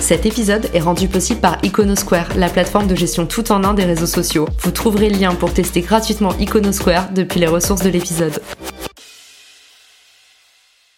Cet épisode est rendu possible par Iconosquare, la plateforme de gestion tout en un des réseaux sociaux. Vous trouverez le lien pour tester gratuitement Iconosquare depuis les ressources de l'épisode.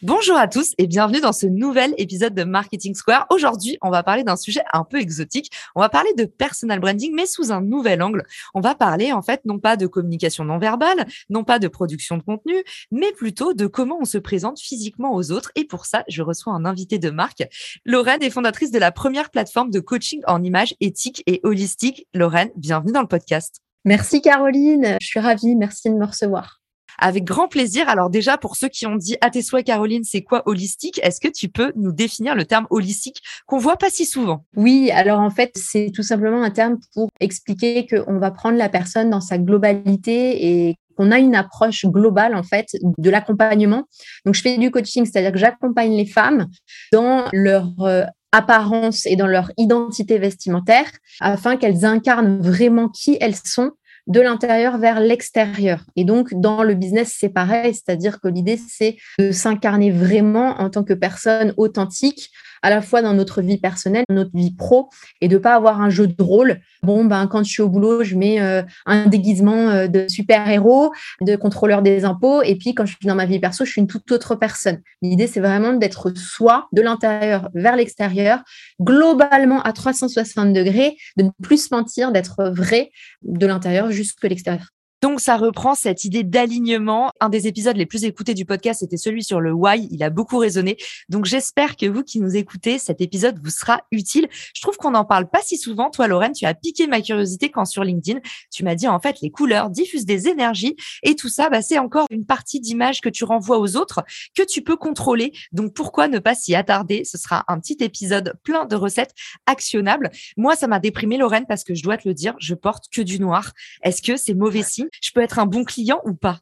Bonjour à tous et bienvenue dans ce nouvel épisode de Marketing Square. Aujourd'hui, on va parler d'un sujet un peu exotique. On va parler de personal branding, mais sous un nouvel angle. On va parler en fait non pas de communication non verbale, non pas de production de contenu, mais plutôt de comment on se présente physiquement aux autres. Et pour ça, je reçois un invité de marque. Lorraine est fondatrice de la première plateforme de coaching en images éthiques et holistiques. Lorraine, bienvenue dans le podcast. Merci Caroline, je suis ravie, merci de me recevoir. Avec grand plaisir. Alors déjà, pour ceux qui ont dit à tes souhaits, Caroline, c'est quoi holistique? Est-ce que tu peux nous définir le terme holistique qu'on voit pas si souvent? Oui, alors en fait, c'est tout simplement un terme pour expliquer qu'on va prendre la personne dans sa globalité et qu'on a une approche globale en fait de l'accompagnement. Donc je fais du coaching, c'est-à-dire que j'accompagne les femmes dans leur euh, apparence et dans leur identité vestimentaire afin qu'elles incarnent vraiment qui elles sont de l'intérieur vers l'extérieur. Et donc, dans le business, c'est pareil, c'est-à-dire que l'idée, c'est de s'incarner vraiment en tant que personne authentique, à la fois dans notre vie personnelle, notre vie pro, et de pas avoir un jeu de rôle. Bon, ben, quand je suis au boulot, je mets euh, un déguisement euh, de super-héros, de contrôleur des impôts, et puis quand je suis dans ma vie perso, je suis une toute autre personne. L'idée, c'est vraiment d'être soi, de l'intérieur vers l'extérieur, globalement à 360 degrés, de ne plus se mentir, d'être vrai de l'intérieur jusque l'extérieur. Donc, ça reprend cette idée d'alignement. Un des épisodes les plus écoutés du podcast était celui sur le why. Il a beaucoup résonné. Donc, j'espère que vous qui nous écoutez, cet épisode vous sera utile. Je trouve qu'on n'en parle pas si souvent. Toi, Lorraine, tu as piqué ma curiosité quand sur LinkedIn, tu m'as dit en fait, les couleurs diffusent des énergies et tout ça, bah, c'est encore une partie d'image que tu renvoies aux autres que tu peux contrôler. Donc, pourquoi ne pas s'y attarder? Ce sera un petit épisode plein de recettes actionnables. Moi, ça m'a déprimé, Lorraine, parce que je dois te le dire, je porte que du noir. Est-ce que c'est mauvais signe? Je peux être un bon client ou pas?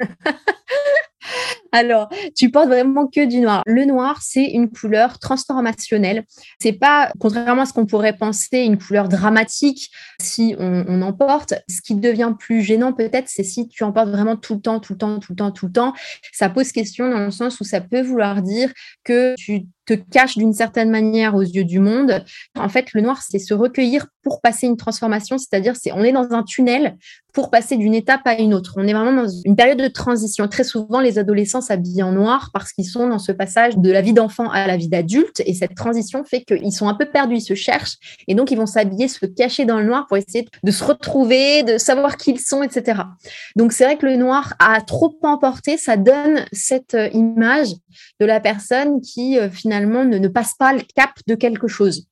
Alors, tu portes vraiment que du noir. Le noir, c'est une couleur transformationnelle. C'est pas, contrairement à ce qu'on pourrait penser, une couleur dramatique si on, on en porte. Ce qui devient plus gênant, peut-être, c'est si tu en portes vraiment tout le temps, tout le temps, tout le temps, tout le temps. Ça pose question dans le sens où ça peut vouloir dire que tu te cache d'une certaine manière aux yeux du monde. En fait, le noir, c'est se recueillir pour passer une transformation, c'est-à-dire c'est on est dans un tunnel pour passer d'une étape à une autre. On est vraiment dans une période de transition. Très souvent, les adolescents s'habillent en noir parce qu'ils sont dans ce passage de la vie d'enfant à la vie d'adulte et cette transition fait qu'ils sont un peu perdus, ils se cherchent et donc ils vont s'habiller, se cacher dans le noir pour essayer de se retrouver, de savoir qui ils sont, etc. Donc c'est vrai que le noir a trop emporté, ça donne cette euh, image de la personne qui euh, finalement ne, passe pas le cap de quelque chose.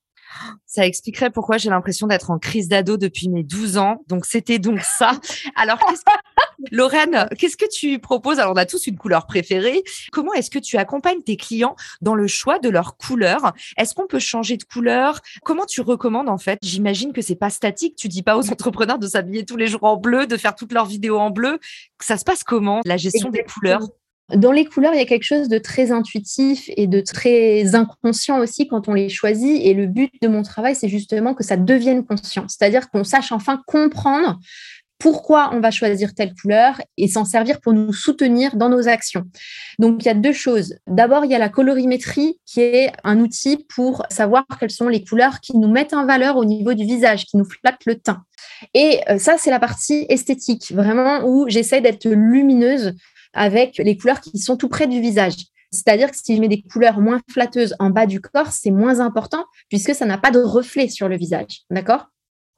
Ça expliquerait pourquoi j'ai l'impression d'être en crise d'ado depuis mes 12 ans. Donc, c'était donc ça. Alors, qu'est-ce que... Lorraine, qu'est-ce que tu proposes? Alors, on a tous une couleur préférée. Comment est-ce que tu accompagnes tes clients dans le choix de leur couleur? Est-ce qu'on peut changer de couleur? Comment tu recommandes, en fait? J'imagine que c'est pas statique. Tu dis pas aux entrepreneurs de s'habiller tous les jours en bleu, de faire toutes leurs vidéos en bleu. Ça se passe comment, la gestion des couleurs? Dans les couleurs, il y a quelque chose de très intuitif et de très inconscient aussi quand on les choisit. Et le but de mon travail, c'est justement que ça devienne conscient. C'est-à-dire qu'on sache enfin comprendre pourquoi on va choisir telle couleur et s'en servir pour nous soutenir dans nos actions. Donc, il y a deux choses. D'abord, il y a la colorimétrie qui est un outil pour savoir quelles sont les couleurs qui nous mettent en valeur au niveau du visage, qui nous flattent le teint. Et euh, ça, c'est la partie esthétique, vraiment où j'essaie d'être lumineuse avec les couleurs qui sont tout près du visage. C'est-à-dire que si je mets des couleurs moins flatteuses en bas du corps, c'est moins important puisque ça n'a pas de reflet sur le visage. D'accord?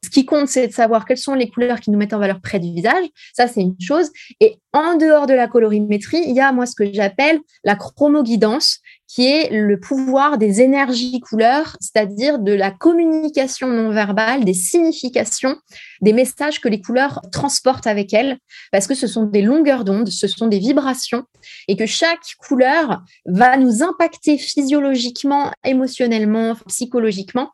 Ce qui compte, c'est de savoir quelles sont les couleurs qui nous mettent en valeur près du visage. Ça, c'est une chose. Et en dehors de la colorimétrie, il y a moi ce que j'appelle la chromoguidance, qui est le pouvoir des énergies couleurs, c'est-à-dire de la communication non verbale, des significations, des messages que les couleurs transportent avec elles, parce que ce sont des longueurs d'onde, ce sont des vibrations, et que chaque couleur va nous impacter physiologiquement, émotionnellement, psychologiquement.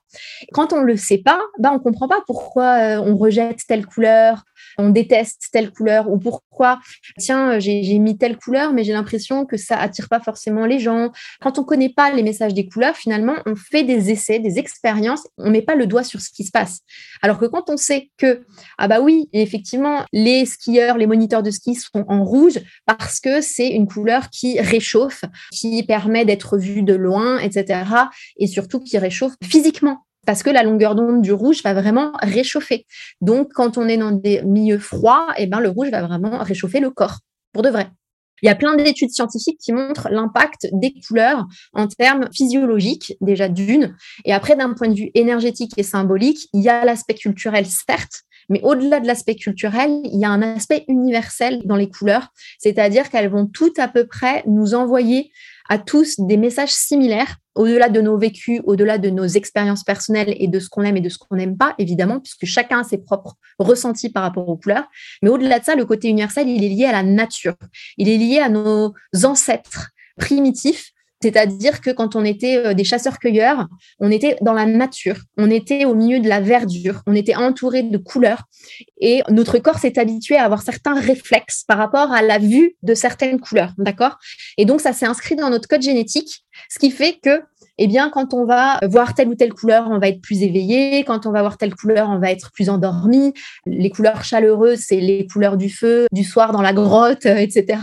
Quand on ne le sait pas, ben on comprend pas pourquoi euh, on rejette telle couleur, on déteste telle couleur ou pourquoi, tiens, j'ai mis telle couleur, mais j'ai l'impression que ça attire pas forcément les gens. Quand on connaît pas les messages des couleurs, finalement, on fait des essais, des expériences, on met pas le doigt sur ce qui se passe. Alors que quand on sait que, ah bah oui, effectivement, les skieurs, les moniteurs de ski sont en rouge parce que c'est une couleur qui réchauffe, qui permet d'être vue de loin, etc. Et surtout qui réchauffe physiquement parce que la longueur d'onde du rouge va vraiment réchauffer. Donc, quand on est dans des milieux froids, eh ben, le rouge va vraiment réchauffer le corps, pour de vrai. Il y a plein d'études scientifiques qui montrent l'impact des couleurs en termes physiologiques, déjà d'une, et après d'un point de vue énergétique et symbolique, il y a l'aspect culturel, certes, mais au-delà de l'aspect culturel, il y a un aspect universel dans les couleurs, c'est-à-dire qu'elles vont toutes à peu près nous envoyer à tous des messages similaires, au-delà de nos vécus, au-delà de nos expériences personnelles et de ce qu'on aime et de ce qu'on n'aime pas, évidemment, puisque chacun a ses propres ressentis par rapport aux couleurs. Mais au-delà de ça, le côté universel, il est lié à la nature. Il est lié à nos ancêtres primitifs c'est-à-dire que quand on était euh, des chasseurs-cueilleurs, on était dans la nature, on était au milieu de la verdure, on était entouré de couleurs et notre corps s'est habitué à avoir certains réflexes par rapport à la vue de certaines couleurs, d'accord? Et donc ça s'est inscrit dans notre code génétique, ce qui fait que eh bien, quand on va voir telle ou telle couleur, on va être plus éveillé. Quand on va voir telle couleur, on va être plus endormi. Les couleurs chaleureuses, c'est les couleurs du feu, du soir dans la grotte, euh, etc.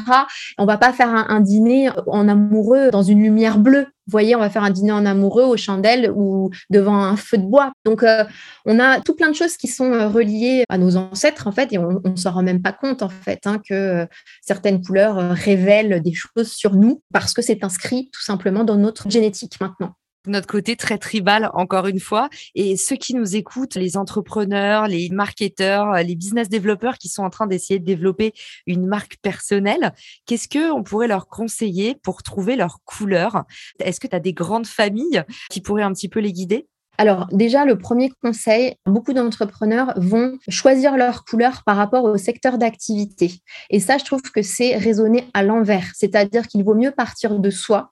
On va pas faire un, dîner en amoureux dans une lumière bleue. Voyez, on va faire un dîner en amoureux aux chandelles ou devant un feu de bois. Donc, euh, on a tout plein de choses qui sont euh, reliées à nos ancêtres, en fait, et on ne s'en rend même pas compte, en fait, hein, que certaines couleurs révèlent des choses sur nous parce que c'est inscrit tout simplement dans notre génétique maintenant notre côté très tribal, encore une fois. Et ceux qui nous écoutent, les entrepreneurs, les marketeurs, les business développeurs qui sont en train d'essayer de développer une marque personnelle, qu'est-ce que on pourrait leur conseiller pour trouver leur couleur? Est-ce que tu as des grandes familles qui pourraient un petit peu les guider? Alors déjà, le premier conseil, beaucoup d'entrepreneurs vont choisir leur couleur par rapport au secteur d'activité. Et ça, je trouve que c'est raisonner à l'envers. C'est-à-dire qu'il vaut mieux partir de soi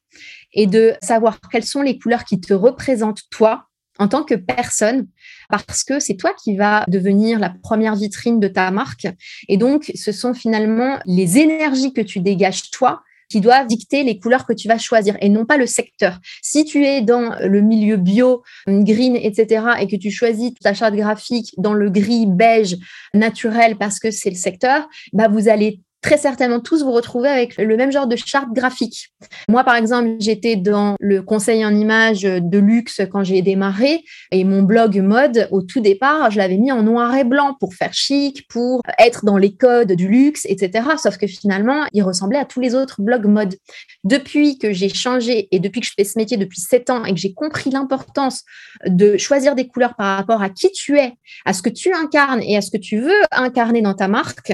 et de savoir quelles sont les couleurs qui te représentent toi en tant que personne, parce que c'est toi qui vas devenir la première vitrine de ta marque. Et donc, ce sont finalement les énergies que tu dégages toi qui doivent dicter les couleurs que tu vas choisir et non pas le secteur. Si tu es dans le milieu bio, green, etc., et que tu choisis ta charte graphique dans le gris, beige, naturel parce que c'est le secteur, bah vous allez très certainement tous vous retrouver avec le même genre de charte graphique. Moi, par exemple, j'étais dans le conseil en images de luxe quand j'ai démarré et mon blog mode, au tout départ, je l'avais mis en noir et blanc pour faire chic, pour être dans les codes du luxe, etc. Sauf que finalement, il ressemblait à tous les autres blogs mode. Depuis que j'ai changé et depuis que je fais ce métier depuis sept ans et que j'ai compris l'importance de choisir des couleurs par rapport à qui tu es, à ce que tu incarnes et à ce que tu veux incarner dans ta marque,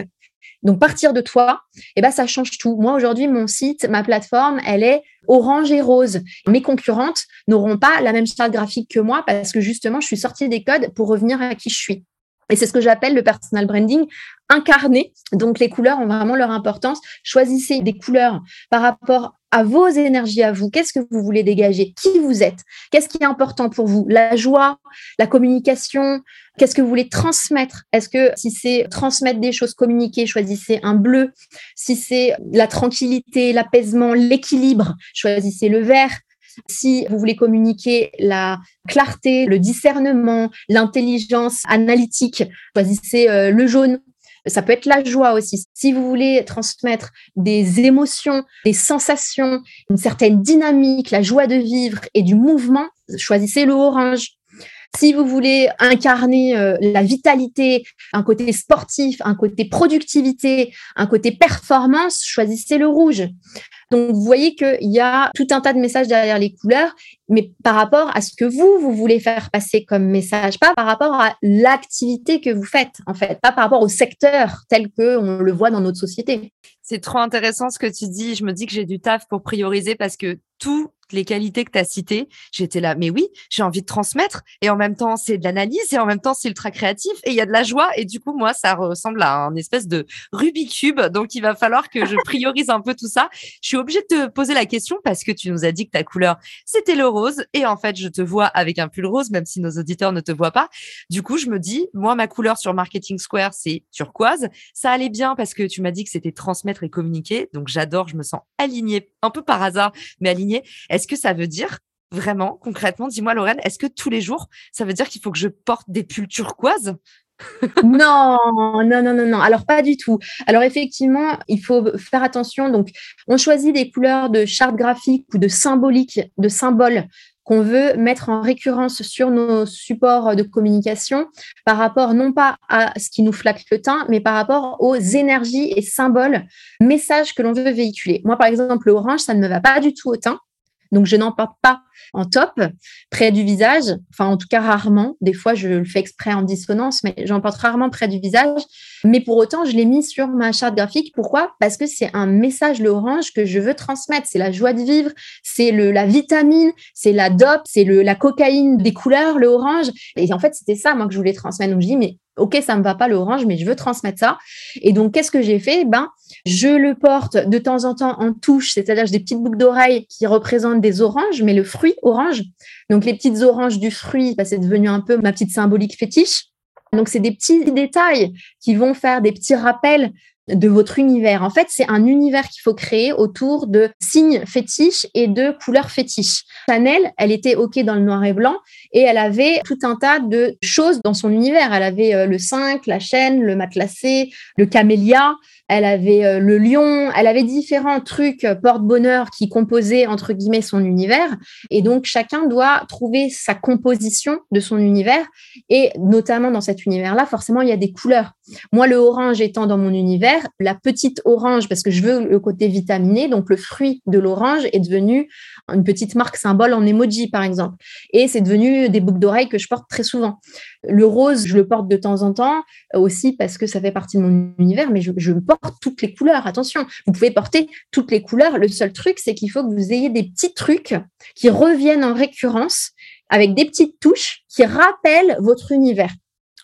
donc partir de toi, eh ben ça change tout. Moi aujourd'hui, mon site, ma plateforme, elle est orange et rose. Mes concurrentes n'auront pas la même charte graphique que moi parce que justement, je suis sortie des codes pour revenir à qui je suis. Et c'est ce que j'appelle le personal branding incarné. Donc les couleurs ont vraiment leur importance. Choisissez des couleurs par rapport à vos énergies à vous. Qu'est-ce que vous voulez dégager? Qui vous êtes? Qu'est-ce qui est important pour vous? La joie, la communication Qu'est-ce que vous voulez transmettre? Est-ce que si c'est transmettre des choses, communiquer, choisissez un bleu. Si c'est la tranquillité, l'apaisement, l'équilibre, choisissez le vert. Si vous voulez communiquer la clarté, le discernement, l'intelligence analytique, choisissez euh, le jaune. Ça peut être la joie aussi. Si vous voulez transmettre des émotions, des sensations, une certaine dynamique, la joie de vivre et du mouvement, choisissez le orange. Si vous voulez incarner euh, la vitalité, un côté sportif, un côté productivité, un côté performance, choisissez le rouge. Donc, vous voyez qu'il y a tout un tas de messages derrière les couleurs, mais par rapport à ce que vous, vous voulez faire passer comme message, pas par rapport à l'activité que vous faites, en fait, pas par rapport au secteur tel qu'on le voit dans notre société. C'est trop intéressant ce que tu dis. Je me dis que j'ai du taf pour prioriser parce que tout les qualités que tu as citées, j'étais là, mais oui, j'ai envie de transmettre. Et en même temps, c'est de l'analyse et en même temps, c'est ultra créatif et il y a de la joie. Et du coup, moi, ça ressemble à un espèce de Rubik's Cube. Donc, il va falloir que je priorise un peu tout ça. Je suis obligée de te poser la question parce que tu nous as dit que ta couleur, c'était le rose. Et en fait, je te vois avec un pull rose, même si nos auditeurs ne te voient pas. Du coup, je me dis, moi, ma couleur sur Marketing Square, c'est turquoise. Ça allait bien parce que tu m'as dit que c'était transmettre et communiquer. Donc, j'adore, je me sens alignée, un peu par hasard, mais alignée. Est-ce que ça veut dire vraiment, concrètement, dis-moi, Lorraine, est-ce que tous les jours, ça veut dire qu'il faut que je porte des pulls turquoises? Non, non, non, non, non. Alors pas du tout. Alors effectivement, il faut faire attention. Donc, on choisit des couleurs de charte graphique ou de symbolique, de symboles qu'on veut mettre en récurrence sur nos supports de communication par rapport non pas à ce qui nous flatte le teint, mais par rapport aux énergies et symboles, messages que l'on veut véhiculer. Moi, par exemple, l'orange, ça ne me va pas du tout au teint. Donc, je n'en porte pas en top, près du visage. Enfin, en tout cas, rarement. Des fois, je le fais exprès en dissonance, mais j'en porte rarement près du visage. Mais pour autant, je l'ai mis sur ma charte graphique. Pourquoi? Parce que c'est un message, l'orange, que je veux transmettre. C'est la joie de vivre, c'est la vitamine, c'est la dope, c'est la cocaïne des couleurs, le orange. Et en fait, c'était ça, moi, que je voulais transmettre. Donc, je dis, mais ok, ça me va pas l'orange, mais je veux transmettre ça. Et donc, qu'est-ce que j'ai fait? Ben, je le porte de temps en temps en touche, c'est-à-dire des petites boucles d'oreilles qui représentent des oranges, mais le fruit orange. Donc, les petites oranges du fruit, ben, c'est devenu un peu ma petite symbolique fétiche. Donc, c'est des petits détails qui vont faire des petits rappels de votre univers. En fait, c'est un univers qu'il faut créer autour de signes fétiches et de couleurs fétiches. Chanel, elle était OK dans le noir et blanc et elle avait tout un tas de choses dans son univers. Elle avait euh, le 5, la chaîne, le matelassé, le camélia, elle avait euh, le lion, elle avait différents trucs euh, porte-bonheur qui composaient entre guillemets son univers. Et donc chacun doit trouver sa composition de son univers. Et notamment dans cet univers-là, forcément, il y a des couleurs. Moi, le orange étant dans mon univers, la petite orange, parce que je veux le côté vitaminé, donc le fruit de l'orange est devenu une petite marque symbole en emoji, par exemple. Et c'est devenu des boucles d'oreilles que je porte très souvent. Le rose, je le porte de temps en temps aussi parce que ça fait partie de mon univers, mais je, je porte toutes les couleurs. Attention, vous pouvez porter toutes les couleurs. Le seul truc, c'est qu'il faut que vous ayez des petits trucs qui reviennent en récurrence avec des petites touches qui rappellent votre univers.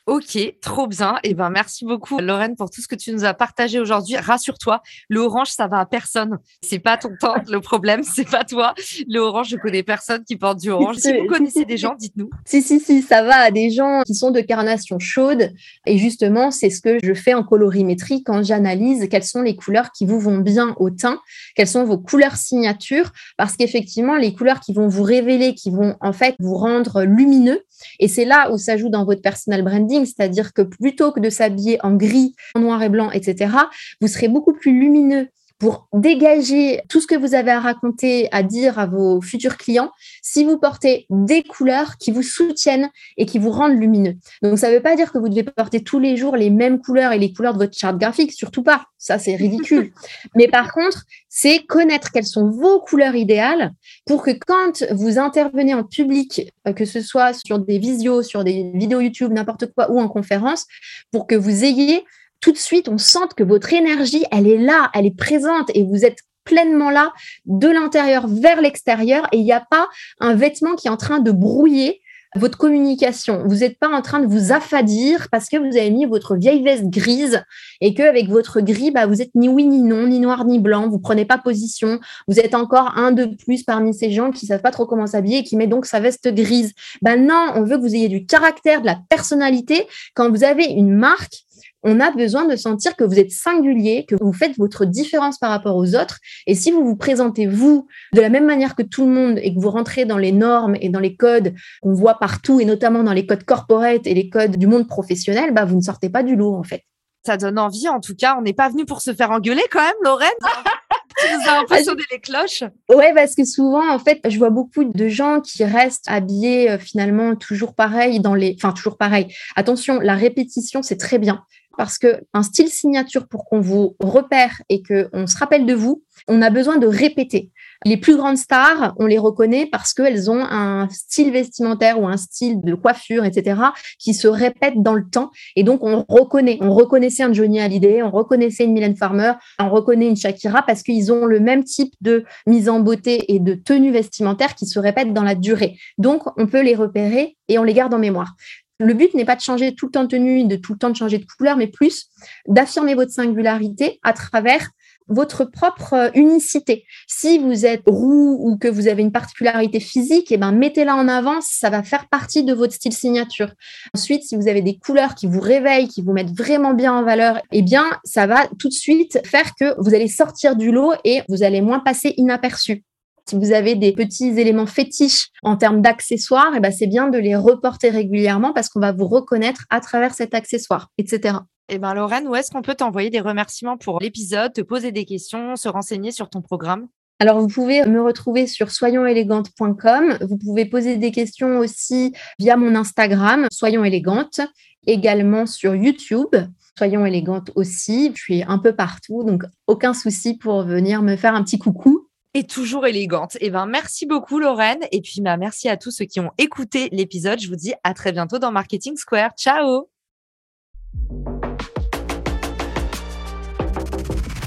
Ok, trop bien. Et eh ben merci beaucoup Lorraine pour tout ce que tu nous as partagé aujourd'hui. Rassure-toi, le orange ça va à personne. C'est pas ton temps le problème, c'est pas toi. Le orange, je connais personne qui porte du orange. Si vous connaissez des gens, dites-nous. Si si si, ça va à des gens qui sont de carnation chaude et justement, c'est ce que je fais en colorimétrie quand j'analyse quelles sont les couleurs qui vous vont bien au teint, quelles sont vos couleurs signatures parce qu'effectivement, les couleurs qui vont vous révéler, qui vont en fait vous rendre lumineux et c'est là où ça joue dans votre personal branding c'est-à-dire que plutôt que de s'habiller en gris, en noir et blanc, etc., vous serez beaucoup plus lumineux pour dégager tout ce que vous avez à raconter, à dire à vos futurs clients, si vous portez des couleurs qui vous soutiennent et qui vous rendent lumineux. Donc, ça ne veut pas dire que vous devez porter tous les jours les mêmes couleurs et les couleurs de votre charte graphique, surtout pas. Ça, c'est ridicule. Mais par contre, c'est connaître quelles sont vos couleurs idéales pour que quand vous intervenez en public, euh, que ce soit sur des visios, sur des vidéos YouTube, n'importe quoi, ou en conférence, pour que vous ayez tout de suite, on sent que votre énergie, elle est là, elle est présente et vous êtes pleinement là de l'intérieur vers l'extérieur et il n'y a pas un vêtement qui est en train de brouiller votre communication. Vous n'êtes pas en train de vous affadir parce que vous avez mis votre vieille veste grise et que avec votre gris, bah, vous êtes ni oui ni non, ni noir ni blanc. Vous prenez pas position. Vous êtes encore un de plus parmi ces gens qui savent pas trop comment s'habiller et qui met donc sa veste grise. Ben non, on veut que vous ayez du caractère, de la personnalité. Quand vous avez une marque, on a besoin de sentir que vous êtes singulier, que vous faites votre différence par rapport aux autres. Et si vous vous présentez, vous, de la même manière que tout le monde et que vous rentrez dans les normes et dans les codes qu'on voit partout, et notamment dans les codes corporate et les codes du monde professionnel, bah, vous ne sortez pas du lot, en fait. Ça donne envie, en tout cas. On n'est pas venu pour se faire engueuler quand même, Lorraine. tu nous as un peu sonné les cloches. Ouais, parce que souvent, en fait, je vois beaucoup de gens qui restent habillés euh, finalement toujours pareil dans les, enfin toujours pareil. Attention, la répétition, c'est très bien parce que un style signature pour qu'on vous repère et qu'on se rappelle de vous, on a besoin de répéter. Les plus grandes stars, on les reconnaît parce qu'elles ont un style vestimentaire ou un style de coiffure, etc., qui se répète dans le temps. Et donc, on reconnaît. On reconnaissait un Johnny Hallyday, on reconnaissait une Mylène Farmer, on reconnaît une Shakira parce qu'ils ont le même type de mise en beauté et de tenue vestimentaire qui se répète dans la durée. Donc, on peut les repérer et on les garde en mémoire. Le but n'est pas de changer tout le temps de tenue, de tout le temps de changer de couleur, mais plus d'affirmer votre singularité à travers votre propre euh, unicité. Si vous êtes roux ou que vous avez une particularité physique, eh ben, mettez-la en avant, ça va faire partie de votre style signature. Ensuite, si vous avez des couleurs qui vous réveillent, qui vous mettent vraiment bien en valeur, eh bien, ça va tout de suite faire que vous allez sortir du lot et vous allez moins passer inaperçu. Si vous avez des petits éléments fétiches en termes d'accessoires, eh ben c'est bien de les reporter régulièrement parce qu'on va vous reconnaître à travers cet accessoire, etc. Eh bien, Lorraine, où est-ce qu'on peut t'envoyer des remerciements pour l'épisode, te poser des questions, se renseigner sur ton programme? Alors, vous pouvez me retrouver sur soyonsélégante.com. Vous pouvez poser des questions aussi via mon Instagram, Soyons élégantes, également sur YouTube. Soyons élégantes aussi. Je suis un peu partout, donc aucun souci pour venir me faire un petit coucou et toujours élégante. Eh ben, merci beaucoup, Lorraine. Et puis, bah, merci à tous ceux qui ont écouté l'épisode. Je vous dis à très bientôt dans Marketing Square. Ciao!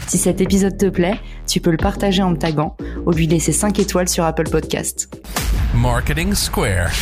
Si cet épisode te plaît, tu peux le partager en me taguant ou lui laisser 5 étoiles sur Apple Podcast. Marketing Square.